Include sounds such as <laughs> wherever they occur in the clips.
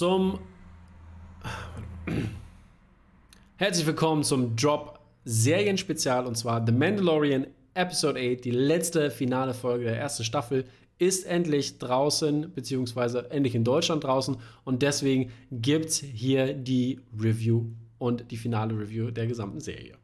zum. Herzlich willkommen zum Drop Serienspezial und zwar The Mandalorian Episode 8, die letzte finale Folge der ersten Staffel, ist endlich draußen, beziehungsweise endlich in Deutschland draußen und deswegen gibt es hier die Review und die finale Review der gesamten Serie.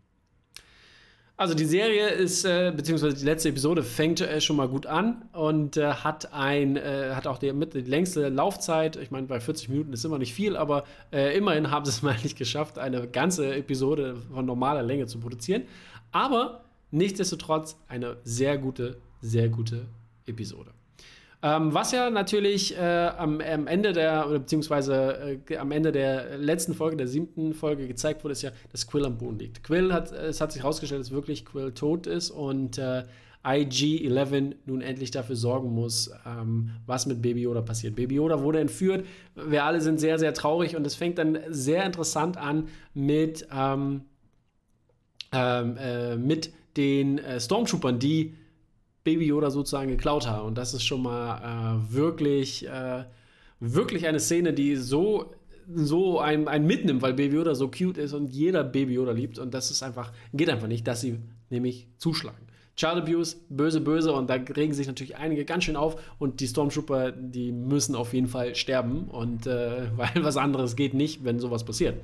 Also die Serie ist, äh, beziehungsweise die letzte Episode fängt äh, schon mal gut an und äh, hat ein, äh, hat auch die, mit, die längste Laufzeit. Ich meine, bei 40 Minuten ist immer nicht viel, aber äh, immerhin <laughs> haben sie es mal nicht geschafft, eine ganze Episode von normaler Länge zu produzieren. Aber nichtsdestotrotz eine sehr gute, sehr gute Episode. Ähm, was ja natürlich äh, am, am, Ende der, oder beziehungsweise äh, am Ende der letzten Folge, der siebten Folge gezeigt wurde, ist ja, dass Quill am Boden liegt. Quill hat, es hat sich herausgestellt, dass wirklich Quill tot ist und äh, IG-11 nun endlich dafür sorgen muss, ähm, was mit Baby Yoda passiert. Baby Yoda wurde entführt. Wir alle sind sehr, sehr traurig und es fängt dann sehr interessant an mit, ähm, ähm äh, mit den äh, Stormtroopern, die Baby Yoda sozusagen geklaut haben. Und das ist schon mal äh, wirklich, äh, wirklich eine Szene, die so, so einen, einen mitnimmt, weil Baby Yoda so cute ist und jeder Baby Yoda liebt. Und das ist einfach, geht einfach nicht, dass sie nämlich zuschlagen. Child Abuse, böse, böse und da regen sich natürlich einige ganz schön auf und die Stormtrooper, die müssen auf jeden Fall sterben und äh, <laughs> weil was anderes geht nicht, wenn sowas passiert.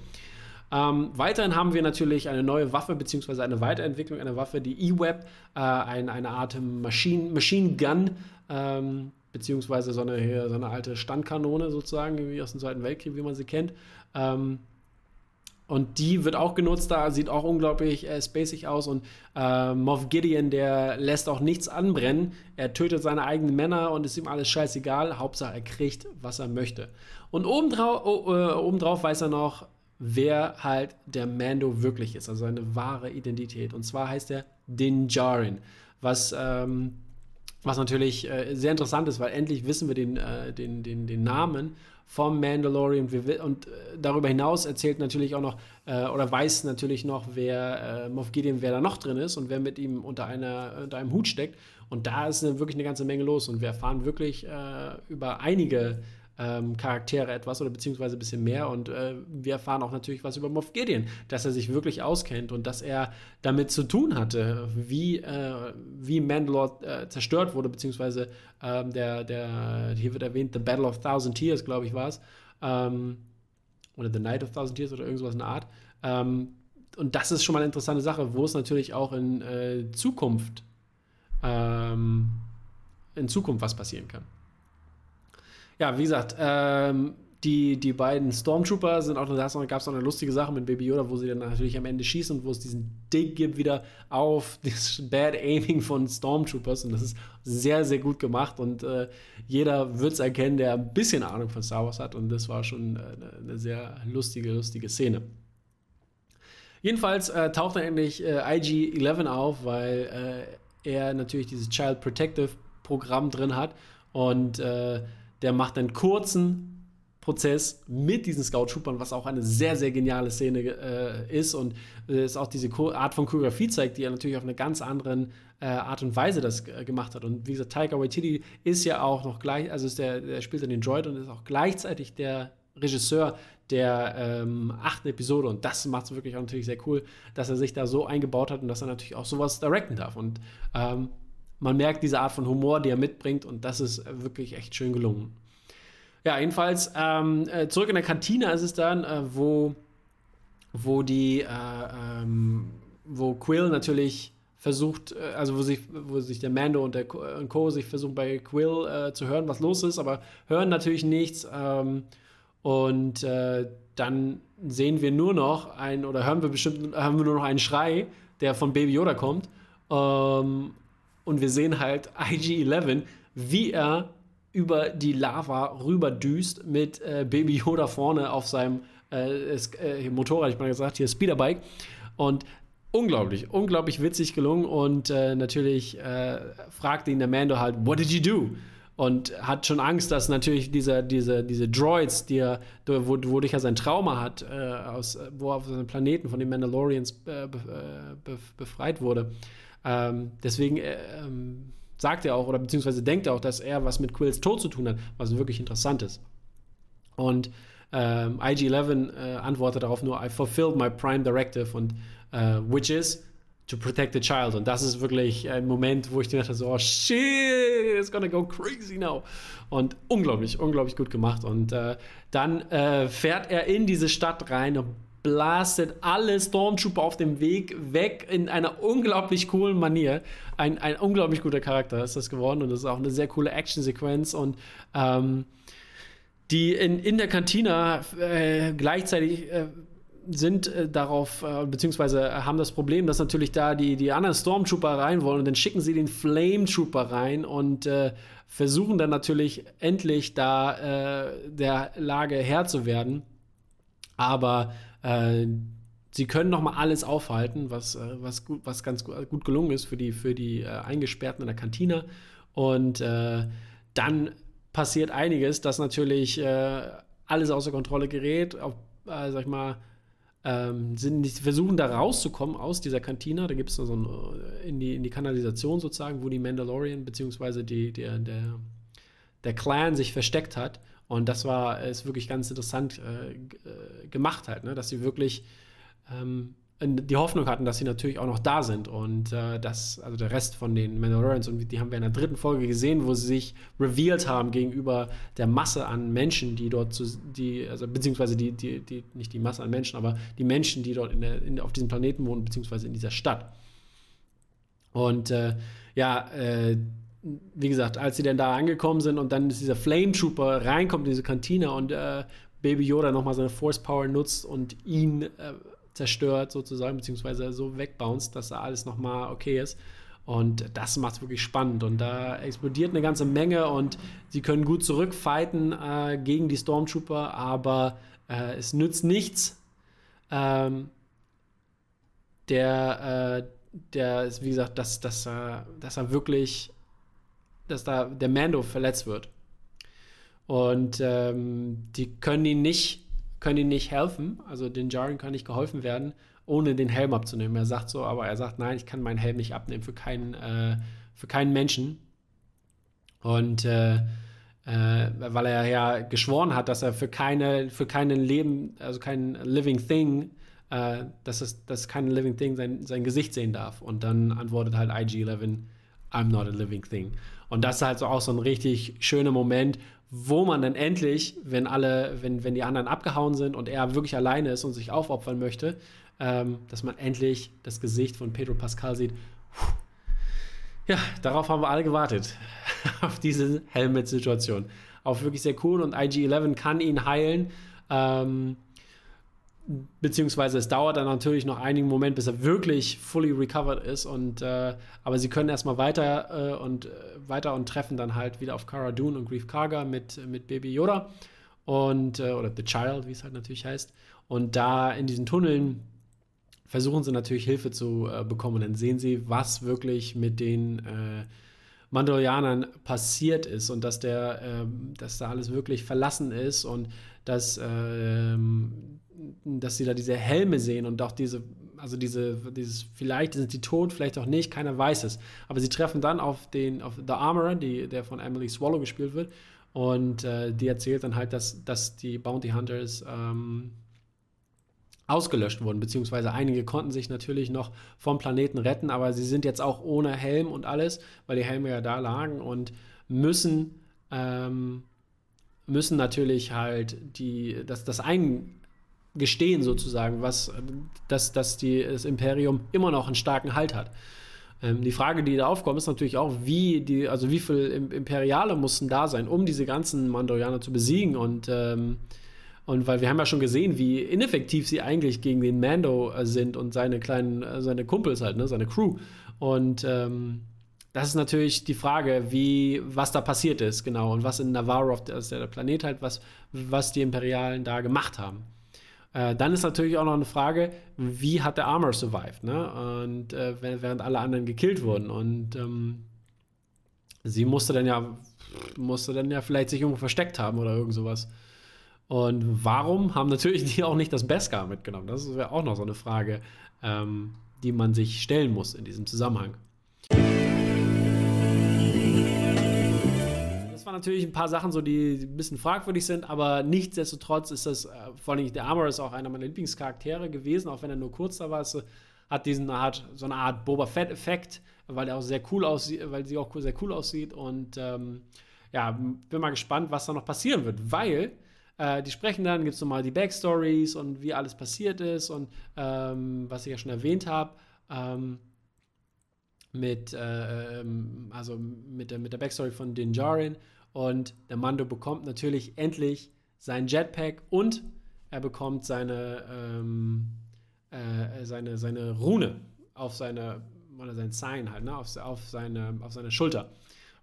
Ähm, weiterhin haben wir natürlich eine neue Waffe, beziehungsweise eine Weiterentwicklung einer Waffe, die E-Web, äh, ein, eine Art Machine, Machine Gun, ähm, beziehungsweise so eine, so eine alte Standkanone sozusagen, wie aus dem Zweiten Weltkrieg, wie man sie kennt. Ähm, und die wird auch genutzt da, sieht auch unglaublich äh, spacig aus. Und äh, Moff Gideon, der lässt auch nichts anbrennen. Er tötet seine eigenen Männer und ist ihm alles scheißegal. Hauptsache, er kriegt, was er möchte. Und obendrauf, oh, äh, obendrauf weiß er noch, wer halt der Mando wirklich ist, also seine wahre Identität. Und zwar heißt er Din Djarin, was, ähm, was natürlich äh, sehr interessant ist, weil endlich wissen wir den, äh, den, den, den Namen vom Mandalorian. Und äh, darüber hinaus erzählt natürlich auch noch, äh, oder weiß natürlich noch, wer äh, Moff Gideon, wer da noch drin ist und wer mit ihm unter, einer, unter einem Hut steckt. Und da ist wirklich eine ganze Menge los. Und wir erfahren wirklich äh, über einige ähm, Charaktere etwas oder beziehungsweise ein bisschen mehr. Und äh, wir erfahren auch natürlich was über Moff Gideon, dass er sich wirklich auskennt und dass er damit zu tun hatte, wie, äh, wie Mandalore äh, zerstört wurde, beziehungsweise ähm, der, der, hier wird erwähnt, The Battle of Thousand Tears, glaube ich, war es. Ähm, oder The Night of Thousand Tears oder irgendwas in der Art. Ähm, und das ist schon mal eine interessante Sache, wo es natürlich auch in äh, Zukunft ähm, in Zukunft was passieren kann. Ja, wie gesagt, ähm, die, die beiden Stormtrooper sind auch, da gab es noch eine lustige Sache mit Baby Yoda, wo sie dann natürlich am Ende schießen und wo es diesen Ding gibt wieder auf <laughs> das Bad Aiming von Stormtroopers. Und das ist sehr, sehr gut gemacht. Und äh, jeder wird es erkennen, der ein bisschen Ahnung von Star Wars hat. Und das war schon eine, eine sehr lustige, lustige Szene. Jedenfalls äh, taucht dann endlich äh, IG-11 auf, weil äh, er natürlich dieses Child Protective Programm drin hat. Und äh, der macht einen kurzen Prozess mit diesen Scout-Troopern, was auch eine sehr, sehr geniale Szene äh, ist und äh, es auch diese Art von Choreografie zeigt, die er natürlich auf eine ganz andere äh, Art und Weise das äh, gemacht hat. Und wie gesagt, Taika Waititi ist ja auch noch gleich, also ist der, der spielt dann den Droid und ist auch gleichzeitig der Regisseur der ähm, achten Episode und das macht es wirklich auch natürlich sehr cool, dass er sich da so eingebaut hat und dass er natürlich auch sowas directen darf. Und ähm, man merkt diese Art von Humor, die er mitbringt und das ist wirklich echt schön gelungen. Ja, jedenfalls ähm, äh, zurück in der Kantine ist es dann, äh, wo, wo die, äh, ähm, wo Quill natürlich versucht, äh, also wo sich, wo sich der Mando und der und Co. sich versuchen bei Quill äh, zu hören, was los ist, aber hören natürlich nichts. Ähm, und äh, dann sehen wir nur noch ein, oder hören wir bestimmt, haben wir nur noch einen Schrei, der von Baby Yoda kommt. Ähm, und wir sehen halt <laughs> IG-11, wie er über die Lava rüberdüst mit äh, Baby Yoda vorne auf seinem äh, äh, Motorrad, ich mal gesagt, hier Speederbike. Und unglaublich, unglaublich witzig gelungen. Und äh, natürlich äh, fragt ihn der Mando halt, what did you do? Und hat schon Angst, dass natürlich diese, diese, diese Droids, die er, wodurch er sein Trauma hat, äh, aus, wo er auf seinem Planeten von den Mandalorians be, be, befreit wurde, ähm, deswegen äh, ähm, sagt er auch, oder beziehungsweise denkt er auch, dass er was mit Quills Tod zu tun hat, was wirklich interessant ist. Und ähm, IG-11 äh, antwortet darauf nur, I fulfilled my prime directive und äh, which is to protect the child. Und das ist wirklich ein Moment, wo ich dachte so, oh shit, it's gonna go crazy now. Und unglaublich, unglaublich gut gemacht. Und äh, dann äh, fährt er in diese Stadt rein und blastet alle Stormtrooper auf dem Weg weg in einer unglaublich coolen Manier. Ein, ein unglaublich guter Charakter ist das geworden und das ist auch eine sehr coole Action-Sequenz und ähm, die in, in der Kantina äh, gleichzeitig äh, sind äh, darauf, äh, beziehungsweise haben das Problem, dass natürlich da die, die anderen Stormtrooper rein wollen und dann schicken sie den Flame Trooper rein und äh, versuchen dann natürlich endlich da äh, der Lage Herr zu werden. Aber äh, sie können noch mal alles aufhalten, was, äh, was, gut, was ganz gut gelungen ist für die, für die Eingesperrten in der Kantine. Und dann passiert einiges, dass natürlich alles außer Kontrolle gerät. Auf, sag ich mal, ähm, sind, die versuchen da rauszukommen aus dieser Kantine. Da gibt es so ein, äh, in, die, in die Kanalisation sozusagen, wo die Mandalorian bzw. Die, der, der, der Clan sich versteckt hat. Und das war ist wirklich ganz interessant äh, äh gemacht halt, ne? dass sie wirklich ähm, die Hoffnung hatten, dass sie natürlich auch noch da sind und äh, das, also der Rest von den Mandalorians und die haben wir in der dritten Folge gesehen, wo sie sich revealed haben gegenüber der Masse an Menschen, die dort zu, die, also beziehungsweise die, die, die, nicht die Masse an Menschen, aber die Menschen, die dort in der, in, auf diesem Planeten wohnen, beziehungsweise in dieser Stadt. Und äh, ja, äh, wie gesagt, als sie dann da angekommen sind und dann ist dieser Flame Trooper reinkommt in diese Kantine und äh, Baby Yoda nochmal seine Force Power nutzt und ihn äh, zerstört sozusagen, beziehungsweise so wegbounced, dass da alles nochmal okay ist. Und das macht es wirklich spannend. Und da explodiert eine ganze Menge und sie können gut zurückfighten äh, gegen die Stormtrooper, aber äh, es nützt nichts. Ähm, der, äh, der ist, wie gesagt, dass, dass, dass er wirklich, dass da der Mando verletzt wird. Und ähm, die können ihn nicht können ihm nicht helfen. Also den Jaren kann nicht geholfen werden, ohne den Helm abzunehmen. Er sagt so, aber er sagt, nein, ich kann meinen Helm nicht abnehmen für keinen, äh, für keinen Menschen. Und äh, äh, weil er ja geschworen hat, dass er für keine, für keinen Leben, also kein Living Thing, äh, dass es, dass kein Living Thing sein, sein Gesicht sehen darf. Und dann antwortet halt IG-11, I'm not a living thing. Und das ist halt so auch so ein richtig schöner Moment, wo man dann endlich, wenn alle, wenn, wenn die anderen abgehauen sind und er wirklich alleine ist und sich aufopfern möchte, ähm, dass man endlich das Gesicht von Pedro Pascal sieht. Ja, darauf haben wir alle gewartet. <laughs> auf diese Helmet-Situation. Auch wirklich sehr cool und IG-11 kann ihn heilen. Ähm, beziehungsweise es dauert dann natürlich noch einigen Moment, bis er wirklich fully recovered ist. Und, äh, aber sie können erstmal weiter äh, und äh, weiter und treffen dann halt wieder auf Cara Dune und Grief Karga mit, mit Baby Yoda und äh, oder The Child, wie es halt natürlich heißt. Und da in diesen Tunneln versuchen sie natürlich Hilfe zu äh, bekommen. Und dann sehen sie, was wirklich mit den äh, Mandalorianern passiert ist und dass der, ähm, dass da alles wirklich verlassen ist und dass ähm, dass sie da diese Helme sehen und auch diese, also diese, dieses, vielleicht sind die tot, vielleicht auch nicht, keiner weiß es. Aber sie treffen dann auf den, auf The Armorer, die, der von Emily Swallow gespielt wird. Und äh, die erzählt dann halt, dass, dass die Bounty Hunters ähm, ausgelöscht wurden, beziehungsweise einige konnten sich natürlich noch vom Planeten retten, aber sie sind jetzt auch ohne Helm und alles, weil die Helme ja da lagen und müssen, ähm, müssen natürlich halt die, das, das ein, gestehen sozusagen, was, dass, dass die, das Imperium immer noch einen starken Halt hat. Ähm, die Frage, die da aufkommt, ist natürlich auch, wie die, also wie viel Imperiale mussten da sein, um diese ganzen Mandalorianer zu besiegen und ähm, und weil wir haben ja schon gesehen, wie ineffektiv sie eigentlich gegen den Mando äh, sind und seine kleinen, äh, seine Kumpels halt, ne, seine Crew. Und ähm, das ist natürlich die Frage, wie, was da passiert ist, genau, und was in Navarro, also der Planet halt, was, was die Imperialen da gemacht haben. Äh, dann ist natürlich auch noch eine Frage, wie hat der Armor survived, ne? Und äh, während alle anderen gekillt wurden. Und ähm, sie musste dann ja, musste dann ja vielleicht sich irgendwo versteckt haben oder irgend sowas. Und warum haben natürlich <laughs> die auch nicht das Beskar mitgenommen? Das wäre auch noch so eine Frage, ähm, die man sich stellen muss in diesem Zusammenhang. Zwar natürlich ein paar Sachen so, die ein bisschen fragwürdig sind, aber nichtsdestotrotz ist das, äh, vor allem der Armor ist auch einer meiner Lieblingscharaktere gewesen, auch wenn er nur kurz da war. Es hat diesen Art, so eine Art Boba Fett-Effekt, weil er auch sehr cool aussieht, weil sie auch sehr cool aussieht. Und ähm, ja, bin mal gespannt, was da noch passieren wird, weil äh, die sprechen dann, gibt es nochmal die Backstories und wie alles passiert ist und ähm, was ich ja schon erwähnt habe. Ähm, mit, äh, ähm, also mit der, mit der Backstory von Din Djarin und der Mando bekommt natürlich endlich sein Jetpack und er bekommt seine, ähm, äh, seine, seine Rune auf seine, oder sein Sign halt, ne, auf, auf, seine, auf seine Schulter,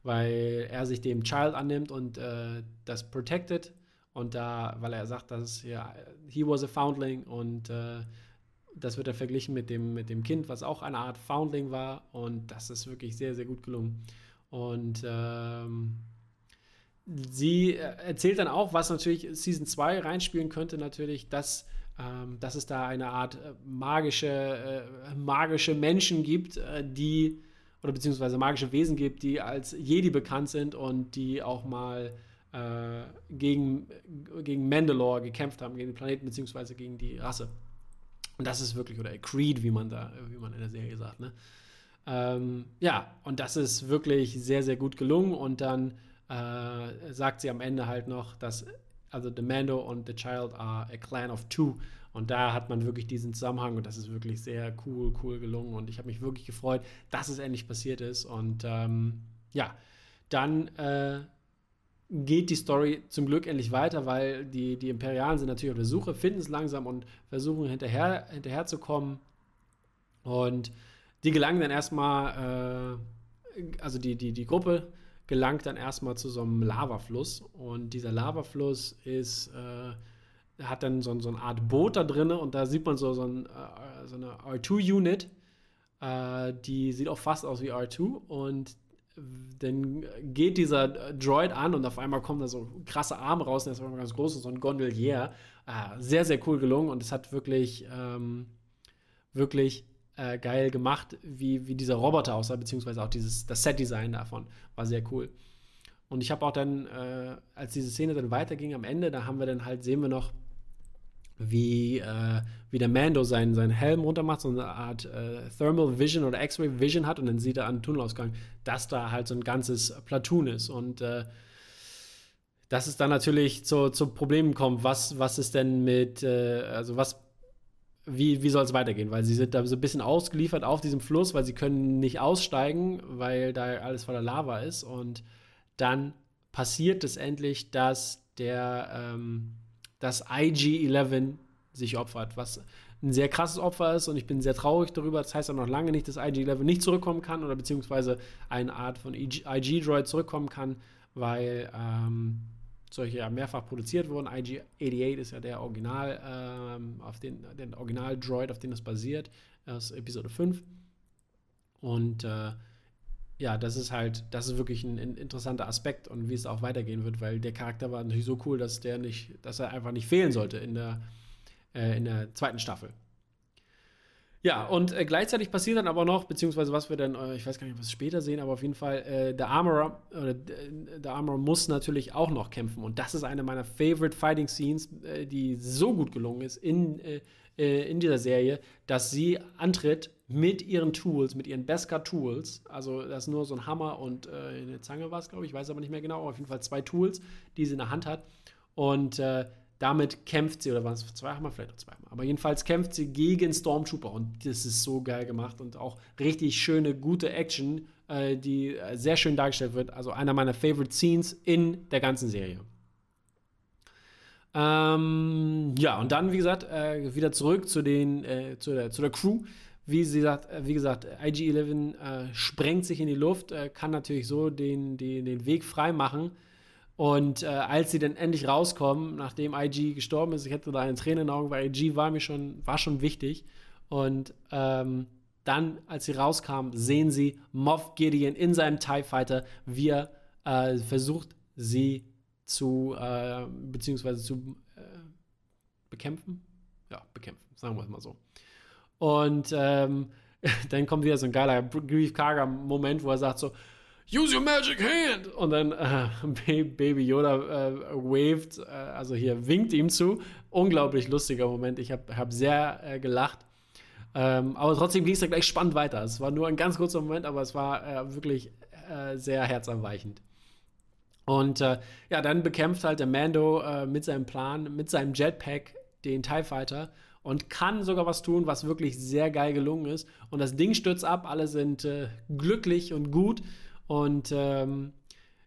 weil er sich dem Child annimmt und äh, das protected und da, weil er sagt, dass ja, he was a foundling und äh, das wird er verglichen mit dem, mit dem Kind, was auch eine Art Foundling war. Und das ist wirklich sehr, sehr gut gelungen. Und ähm, sie erzählt dann auch, was natürlich Season 2 reinspielen könnte, natürlich, dass, ähm, dass es da eine Art äh, magische, äh, magische Menschen gibt, äh, die, oder beziehungsweise magische Wesen gibt, die als Jedi bekannt sind und die auch mal äh, gegen, gegen Mandalore gekämpft haben, gegen den Planeten, beziehungsweise gegen die Rasse. Und das ist wirklich, oder Creed, wie man da, wie man in der Serie sagt, ne? Ähm, ja, und das ist wirklich sehr, sehr gut gelungen. Und dann äh, sagt sie am Ende halt noch, dass also The Mando und The Child are a clan of two. Und da hat man wirklich diesen Zusammenhang und das ist wirklich sehr cool, cool gelungen. Und ich habe mich wirklich gefreut, dass es endlich passiert ist. Und ähm, ja, dann äh, geht die Story zum Glück endlich weiter, weil die, die Imperialen sind natürlich auf der Suche, finden es langsam und versuchen hinterher, hinterher zu kommen. Und die gelangen dann erstmal, äh, also die, die, die Gruppe gelangt dann erstmal zu so einem Lavafluss. Und dieser Lavafluss ist, äh, hat dann so, so eine Art Boot da drin und da sieht man so, so, ein, äh, so eine R2-Unit. Äh, die sieht auch fast aus wie R2 und dann geht dieser Droid an und auf einmal kommen da so krasse Arme raus, der ist auf einmal ganz groß, so ein Gondolier. Ah, sehr, sehr cool gelungen und es hat wirklich, ähm, wirklich äh, geil gemacht, wie, wie dieser Roboter aussah, beziehungsweise auch dieses, das Set-Design davon war sehr cool. Und ich habe auch dann, äh, als diese Szene dann weiterging am Ende, da haben wir dann halt, sehen wir noch, wie, äh, wie der Mando seinen, seinen Helm runtermacht, so eine Art äh, Thermal Vision oder X-Ray Vision hat und dann sieht er an den Tunnelausgang, dass da halt so ein ganzes Platoon ist. Und äh, dass es dann natürlich zu, zu Problemen kommt, was, was ist denn mit, äh, also was, wie, wie soll es weitergehen? Weil sie sind da so ein bisschen ausgeliefert auf diesem Fluss, weil sie können nicht aussteigen, weil da alles voller Lava ist. Und dann passiert es endlich, dass der ähm, dass IG-11 sich opfert, was ein sehr krasses Opfer ist und ich bin sehr traurig darüber. Das heißt auch noch lange nicht, dass IG-11 nicht zurückkommen kann oder beziehungsweise eine Art von IG-Droid zurückkommen kann, weil ähm, solche ja mehrfach produziert wurden. IG-88 ist ja der Original, ähm, auf den, den Original-Droid, auf den es basiert, aus Episode 5. Und äh, ja, das ist halt, das ist wirklich ein, ein, interessanter Aspekt und wie es auch weitergehen wird, weil der Charakter war natürlich so cool, dass der nicht, dass er einfach nicht fehlen sollte in der, äh, in der zweiten Staffel. Ja, und äh, gleichzeitig passiert dann aber noch, beziehungsweise was wir dann, äh, ich weiß gar nicht, was wir später sehen, aber auf jeden Fall, äh, der Armorer, oder äh, der Armorer muss natürlich auch noch kämpfen. Und das ist eine meiner favorite Fighting Scenes, äh, die so gut gelungen ist in, äh, in dieser Serie, dass sie antritt mit ihren Tools, mit ihren Beskar-Tools. Also, das ist nur so ein Hammer und eine Zange war es, glaube ich, ich weiß aber nicht mehr genau, aber auf jeden Fall zwei Tools, die sie in der Hand hat. Und damit kämpft sie, oder waren es zwei Hammer, vielleicht auch zwei Hammer. Aber jedenfalls kämpft sie gegen Stormtrooper und das ist so geil gemacht und auch richtig schöne, gute Action, äh, die äh, sehr schön dargestellt wird. Also einer meiner Favorite Scenes in der ganzen Serie. Ähm, ja, und dann, wie gesagt, äh, wieder zurück zu, den, äh, zu, der, zu der Crew. Wie, sie sagt, äh, wie gesagt, IG-11 äh, sprengt sich in die Luft, kann natürlich so den, den, den Weg frei machen und äh, als sie dann endlich rauskommen, nachdem IG gestorben ist, ich hätte da eine Träne in den Augen, weil IG war mir schon, war schon wichtig. Und ähm, dann, als sie rauskamen, sehen sie Moff Gideon in seinem TIE Fighter, wie er äh, versucht, sie zu, äh, beziehungsweise zu äh, bekämpfen. Ja, bekämpfen, sagen wir es mal so. Und ähm, <laughs> dann kommt wieder so ein geiler Grief Karga-Moment, wo er sagt so, use your magic hand. Und dann äh, Baby Yoda äh, waved, äh, also hier winkt ihm zu. Unglaublich lustiger Moment. Ich habe hab sehr äh, gelacht. Ähm, aber trotzdem ging es dann gleich spannend weiter. Es war nur ein ganz kurzer Moment, aber es war äh, wirklich äh, sehr herzerweichend. Und ja, dann bekämpft halt der Mando mit seinem Plan, mit seinem Jetpack den TIE Fighter und kann sogar was tun, was wirklich sehr geil gelungen ist. Und das Ding stürzt ab, alle sind äh, glücklich und gut. Und ähm,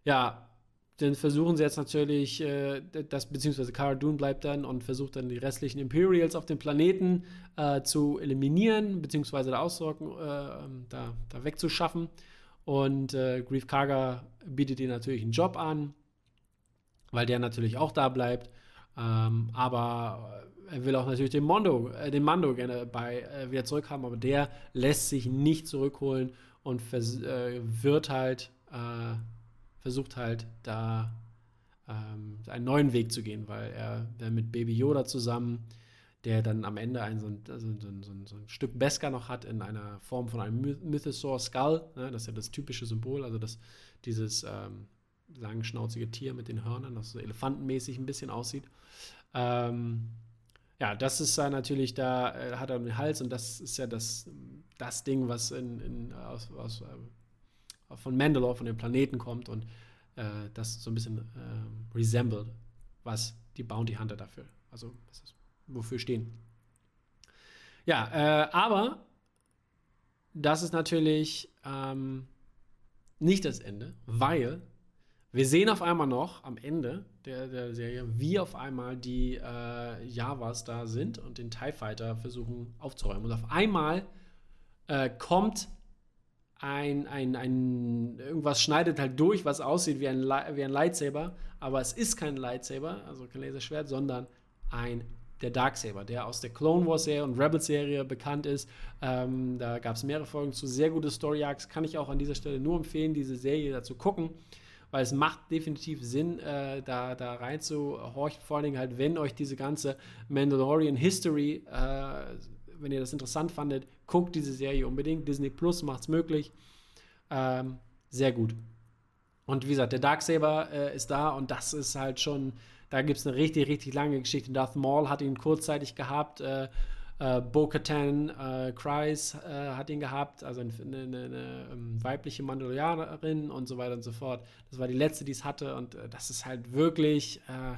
ja, dann versuchen sie jetzt natürlich, äh, das, beziehungsweise Cara Dune bleibt dann und versucht dann die restlichen Imperials auf dem Planeten äh, zu eliminieren, beziehungsweise da auszurocken, äh, ähm, da, da wegzuschaffen. Und äh, Grief Karga bietet ihr natürlich einen Job an, weil der natürlich auch da bleibt. Ähm, aber er will auch natürlich den Mondo, äh, den Mando gerne bei äh, wieder zurückhaben, aber der lässt sich nicht zurückholen und äh, wird halt, äh, versucht halt da ähm, einen neuen Weg zu gehen, weil er, er mit Baby Yoda zusammen, der dann am Ende ein, so, ein, so, ein, so, ein, so ein, Stück Beskar noch hat in einer Form von einem Mythosaur Skull, ne, das ist ja das typische Symbol, also das, dieses ähm, langschnauzige Tier mit den Hörnern, das so elefantenmäßig ein bisschen aussieht. Ähm, ja, das ist ja natürlich, da äh, hat er den Hals und das ist ja das, das Ding, was in, in, aus, aus, äh, von Mandalore, von dem Planeten kommt und äh, das so ein bisschen äh, resembled, was die Bounty Hunter dafür, also ist, wofür stehen. Ja, äh, aber das ist natürlich ähm, nicht das Ende, weil wir sehen auf einmal noch am Ende der, der Serie, wie auf einmal die äh, Javas da sind und den TIE Fighter versuchen aufzuräumen. Und auf einmal äh, kommt ein, ein, ein, irgendwas schneidet halt durch, was aussieht wie ein, wie ein Lightsaber, aber es ist kein Lightsaber, also kein Laserschwert, sondern ein der Darksaber, der aus der Clone Wars Serie und Rebels Serie bekannt ist. Ähm, da gab es mehrere Folgen zu, sehr gute Story Arcs, kann ich auch an dieser Stelle nur empfehlen, diese Serie dazu gucken weil es macht definitiv Sinn, äh, da, da reinzuhorchen. Vor allen Dingen halt, wenn euch diese ganze Mandalorian History, äh, wenn ihr das interessant fandet, guckt diese Serie unbedingt. Disney Plus macht es möglich. Ähm, sehr gut. Und wie gesagt, der Darksaber äh, ist da und das ist halt schon, da gibt es eine richtig, richtig lange Geschichte. Darth Maul hat ihn kurzzeitig gehabt. Äh, äh, Bo-Katan äh, Kryze äh, hat ihn gehabt, also eine, eine, eine, eine ähm, weibliche Mandalorianerin und so weiter und so fort. Das war die letzte, die es hatte und äh, das ist halt wirklich äh,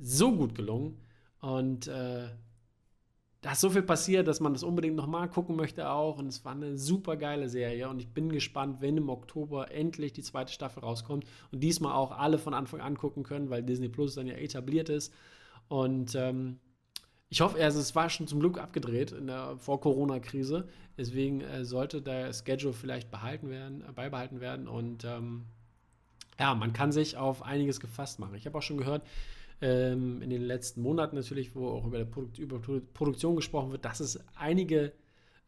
so gut gelungen. Und äh, da ist so viel passiert, dass man das unbedingt nochmal gucken möchte auch. Und es war eine super geile Serie. Und ich bin gespannt, wenn im Oktober endlich die zweite Staffel rauskommt und diesmal auch alle von Anfang an gucken können, weil Disney Plus dann ja etabliert ist. Und ähm, ich hoffe, also es war schon zum Glück abgedreht in der Vor-Corona-Krise. Deswegen äh, sollte der Schedule vielleicht behalten werden, äh, beibehalten werden. Und ähm, ja, man kann sich auf einiges gefasst machen. Ich habe auch schon gehört, ähm, in den letzten Monaten natürlich, wo auch über, Produkt, über Produktion gesprochen wird, dass es einige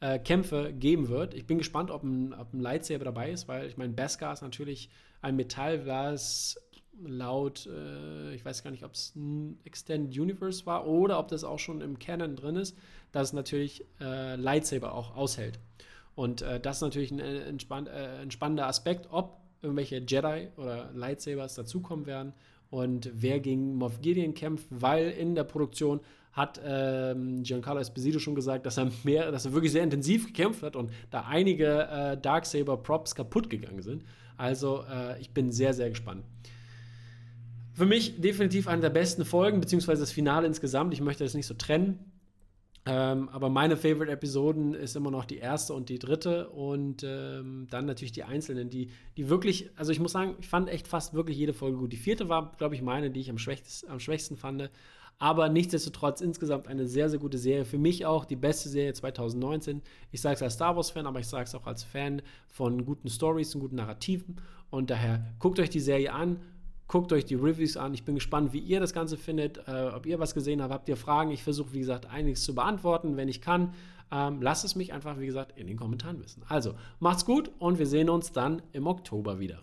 äh, Kämpfe geben wird. Ich bin gespannt, ob ein, ob ein Lightsaber dabei ist, weil ich meine, Beskar ist natürlich ein Metall, was laut, äh, ich weiß gar nicht, ob es ein Extended Universe war oder ob das auch schon im Canon drin ist, dass es natürlich äh, Lightsaber auch aushält. Und äh, das ist natürlich ein äh, entspann äh, entspannender Aspekt, ob irgendwelche Jedi oder Lightsabers dazukommen werden und wer gegen Moff Gideon kämpft, weil in der Produktion hat ähm, Giancarlo Esposito schon gesagt, dass er mehr, dass er wirklich sehr intensiv gekämpft hat und da einige äh, Darksaber-Props kaputt gegangen sind. Also äh, ich bin sehr, sehr gespannt. Für mich definitiv eine der besten Folgen, beziehungsweise das Finale insgesamt. Ich möchte das nicht so trennen. Ähm, aber meine Favorite-Episoden ist immer noch die erste und die dritte und ähm, dann natürlich die einzelnen, die, die wirklich, also ich muss sagen, ich fand echt fast wirklich jede Folge gut. Die vierte war, glaube ich, meine, die ich am am schwächsten fand. Aber nichtsdestotrotz insgesamt eine sehr, sehr gute Serie. Für mich auch die beste Serie 2019. Ich sage es als Star Wars-Fan, aber ich sage es auch als Fan von guten Stories und guten Narrativen. Und daher guckt euch die Serie an Guckt euch die Reviews an. Ich bin gespannt, wie ihr das Ganze findet, äh, ob ihr was gesehen habt. Habt ihr Fragen? Ich versuche, wie gesagt, einiges zu beantworten, wenn ich kann. Ähm, lasst es mich einfach, wie gesagt, in den Kommentaren wissen. Also, macht's gut und wir sehen uns dann im Oktober wieder.